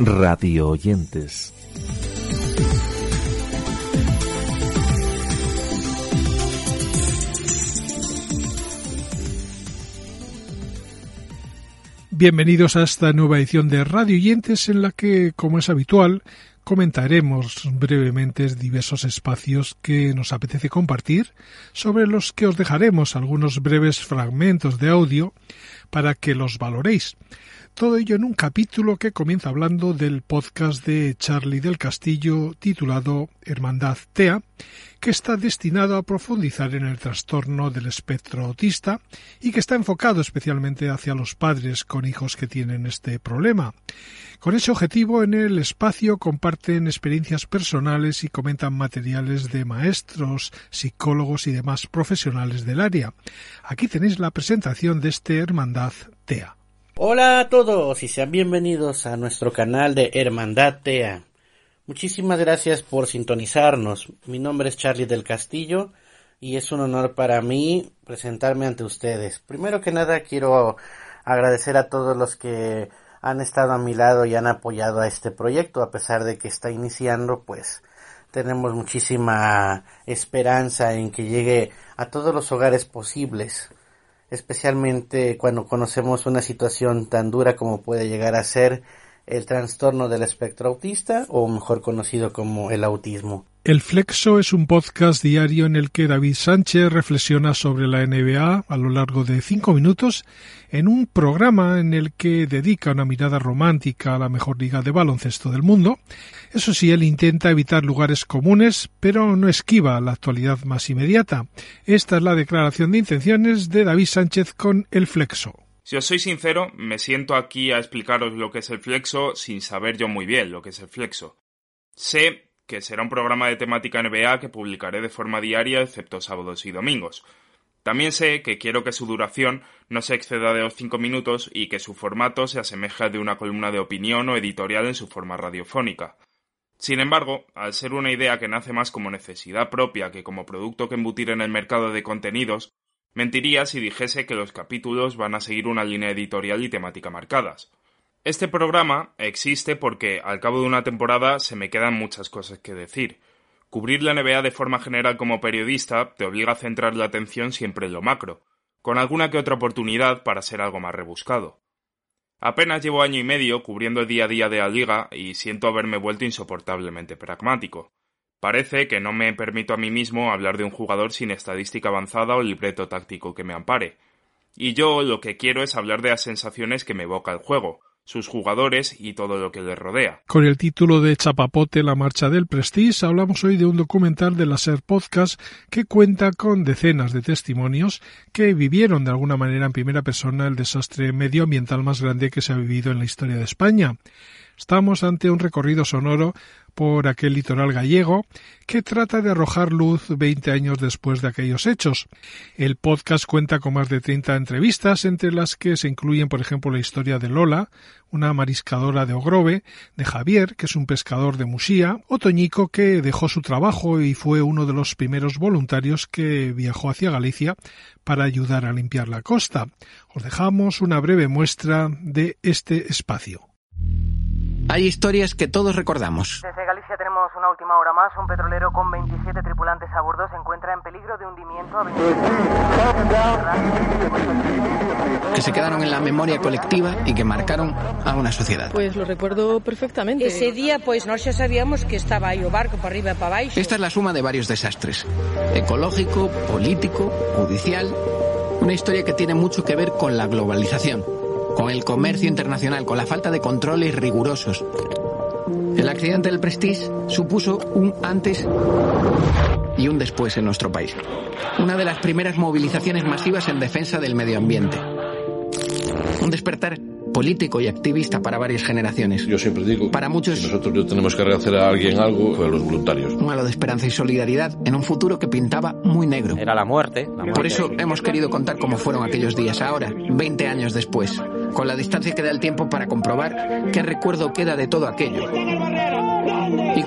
Radio oyentes. Bienvenidos a esta nueva edición de Radio Oyentes en la que, como es habitual, comentaremos brevemente diversos espacios que nos apetece compartir, sobre los que os dejaremos algunos breves fragmentos de audio para que los valoréis. Todo ello en un capítulo que comienza hablando del podcast de Charlie del Castillo titulado Hermandad TEA, que está destinado a profundizar en el trastorno del espectro autista y que está enfocado especialmente hacia los padres con hijos que tienen este problema. Con ese objetivo, en el espacio comparten experiencias personales y comentan materiales de maestros, psicólogos y demás profesionales del área. Aquí tenéis la presentación de este Hermandad TEA. Hola a todos y sean bienvenidos a nuestro canal de Hermandad TEA. Muchísimas gracias por sintonizarnos. Mi nombre es Charlie del Castillo y es un honor para mí presentarme ante ustedes. Primero que nada quiero agradecer a todos los que han estado a mi lado y han apoyado a este proyecto a pesar de que está iniciando pues tenemos muchísima esperanza en que llegue a todos los hogares posibles especialmente cuando conocemos una situación tan dura como puede llegar a ser el trastorno del espectro autista o mejor conocido como el autismo. El Flexo es un podcast diario en el que David Sánchez reflexiona sobre la NBA a lo largo de cinco minutos en un programa en el que dedica una mirada romántica a la mejor liga de baloncesto del mundo. Eso sí, él intenta evitar lugares comunes, pero no esquiva la actualidad más inmediata. Esta es la declaración de intenciones de David Sánchez con El Flexo. Si os soy sincero, me siento aquí a explicaros lo que es el flexo sin saber yo muy bien lo que es el flexo. Sé que será un programa de temática NBA que publicaré de forma diaria excepto sábados y domingos. También sé que quiero que su duración no se exceda de los cinco minutos y que su formato se asemeje al de una columna de opinión o editorial en su forma radiofónica. Sin embargo, al ser una idea que nace más como necesidad propia que como producto que embutir en el mercado de contenidos, mentiría si dijese que los capítulos van a seguir una línea editorial y temática marcadas. Este programa existe porque al cabo de una temporada se me quedan muchas cosas que decir. Cubrir la NBA de forma general como periodista te obliga a centrar la atención siempre en lo macro, con alguna que otra oportunidad para ser algo más rebuscado. Apenas llevo año y medio cubriendo el día a día de la liga y siento haberme vuelto insoportablemente pragmático. Parece que no me permito a mí mismo hablar de un jugador sin estadística avanzada o libreto táctico que me ampare. Y yo lo que quiero es hablar de las sensaciones que me evoca el juego, sus jugadores y todo lo que les rodea. Con el título de Chapapote, la marcha del Prestige, hablamos hoy de un documental de la SER Podcast que cuenta con decenas de testimonios que vivieron de alguna manera en primera persona el desastre medioambiental más grande que se ha vivido en la historia de España. Estamos ante un recorrido sonoro por aquel litoral gallego que trata de arrojar luz 20 años después de aquellos hechos. El podcast cuenta con más de 30 entrevistas, entre las que se incluyen, por ejemplo, la historia de Lola, una mariscadora de Ogrove, de Javier, que es un pescador de Musía, o Toñico, que dejó su trabajo y fue uno de los primeros voluntarios que viajó hacia Galicia para ayudar a limpiar la costa. Os dejamos una breve muestra de este espacio. Hay historias que todos recordamos. Desde Galicia tenemos una última hora más. Un petrolero con 27 tripulantes a bordo se encuentra en peligro de hundimiento. Que se quedaron en la memoria colectiva y que marcaron a una sociedad. Pues lo recuerdo perfectamente. Ese día, pues no ya sabíamos que estaba ahí o barco para arriba y para abajo. Esta es la suma de varios desastres. Ecológico, político, judicial. Una historia que tiene mucho que ver con la globalización con el comercio internacional, con la falta de controles rigurosos. El accidente del Prestige supuso un antes y un después en nuestro país. Una de las primeras movilizaciones masivas en defensa del medio ambiente. Un despertar político y activista para varias generaciones. Yo siempre digo, para muchos, si nosotros no tenemos que hacer a alguien algo, fue a los voluntarios. Un halo de esperanza y solidaridad en un futuro que pintaba muy negro. Era la muerte, la muerte. Por eso hemos querido contar cómo fueron aquellos días ahora, 20 años después, con la distancia que da el tiempo para comprobar qué recuerdo queda de todo aquello.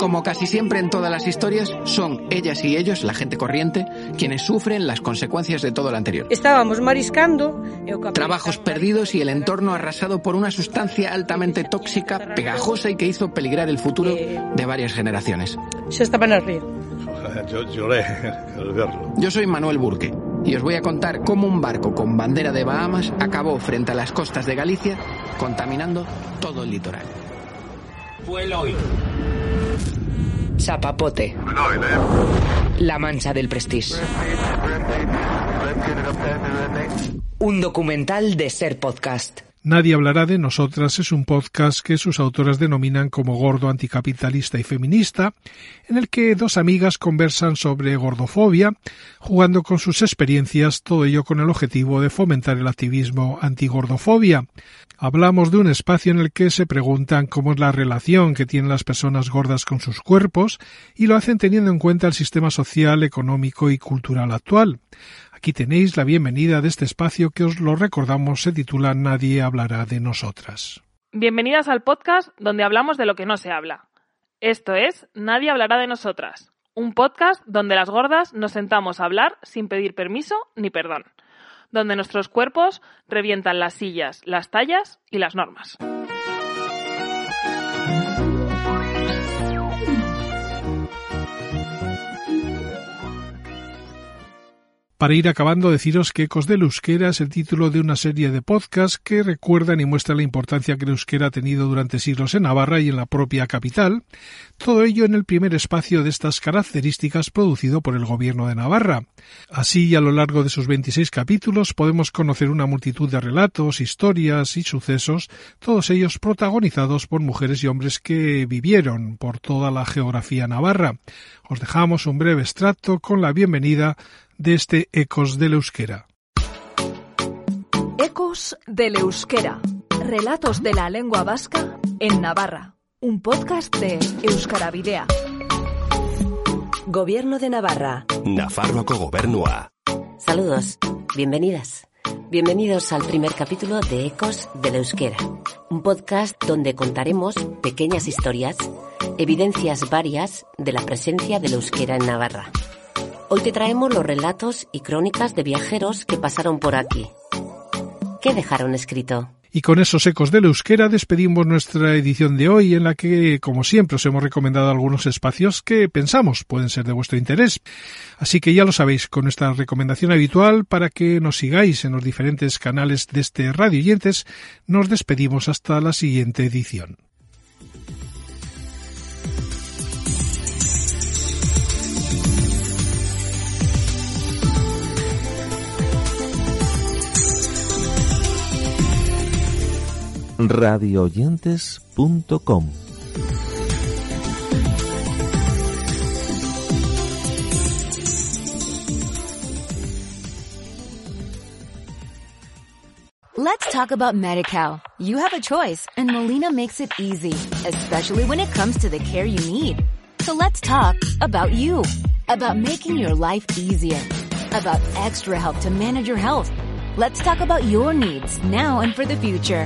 Como casi siempre en todas las historias, son ellas y ellos, la gente corriente, quienes sufren las consecuencias de todo lo anterior. Estábamos mariscando. Trabajos perdidos y el entorno arrasado por una sustancia altamente tóxica, pegajosa y que hizo peligrar el futuro de varias generaciones. Se estaban río. Yo lloré al verlo. Yo soy Manuel Burque y os voy a contar cómo un barco con bandera de Bahamas acabó frente a las costas de Galicia contaminando todo el litoral. Fue hoy. Zapapote. La mancha del Prestige. Un documental de Ser Podcast. Nadie hablará de nosotras es un podcast que sus autoras denominan como gordo anticapitalista y feminista, en el que dos amigas conversan sobre gordofobia, jugando con sus experiencias, todo ello con el objetivo de fomentar el activismo antigordofobia. Hablamos de un espacio en el que se preguntan cómo es la relación que tienen las personas gordas con sus cuerpos y lo hacen teniendo en cuenta el sistema social, económico y cultural actual. Aquí tenéis la bienvenida de este espacio que os lo recordamos se titula Nadie hablará de nosotras. Bienvenidas al podcast donde hablamos de lo que no se habla. Esto es Nadie hablará de nosotras, un podcast donde las gordas nos sentamos a hablar sin pedir permiso ni perdón, donde nuestros cuerpos revientan las sillas, las tallas y las normas. Para ir acabando, deciros que Ecos del Euskera es el título de una serie de podcasts que recuerdan y muestran la importancia que el euskera ha tenido durante siglos en Navarra y en la propia capital, todo ello en el primer espacio de estas características producido por el Gobierno de Navarra. Así, a lo largo de sus 26 capítulos podemos conocer una multitud de relatos, historias y sucesos, todos ellos protagonizados por mujeres y hombres que vivieron por toda la geografía navarra. Os dejamos un breve extracto con la bienvenida de este Ecos del Euskera. Ecos del Euskera. Relatos de la lengua vasca en Navarra. Un podcast de Euskaravidea. Gobierno de Navarra. Nafarroako gobernua. Saludos. Bienvenidas. Bienvenidos al primer capítulo de Ecos del Euskera. Un podcast donde contaremos pequeñas historias, evidencias varias de la presencia del euskera en Navarra. Hoy te traemos los relatos y crónicas de viajeros que pasaron por aquí. ¿Qué dejaron escrito? Y con esos ecos del euskera despedimos nuestra edición de hoy en la que, como siempre, os hemos recomendado algunos espacios que pensamos pueden ser de vuestro interés. Así que ya lo sabéis, con nuestra recomendación habitual para que nos sigáis en los diferentes canales de este Radio Oyentes, nos despedimos hasta la siguiente edición. radioyentes.com Let's talk about MediCal. You have a choice and Molina makes it easy, especially when it comes to the care you need. So let's talk about you, about making your life easier, about extra help to manage your health. Let's talk about your needs now and for the future.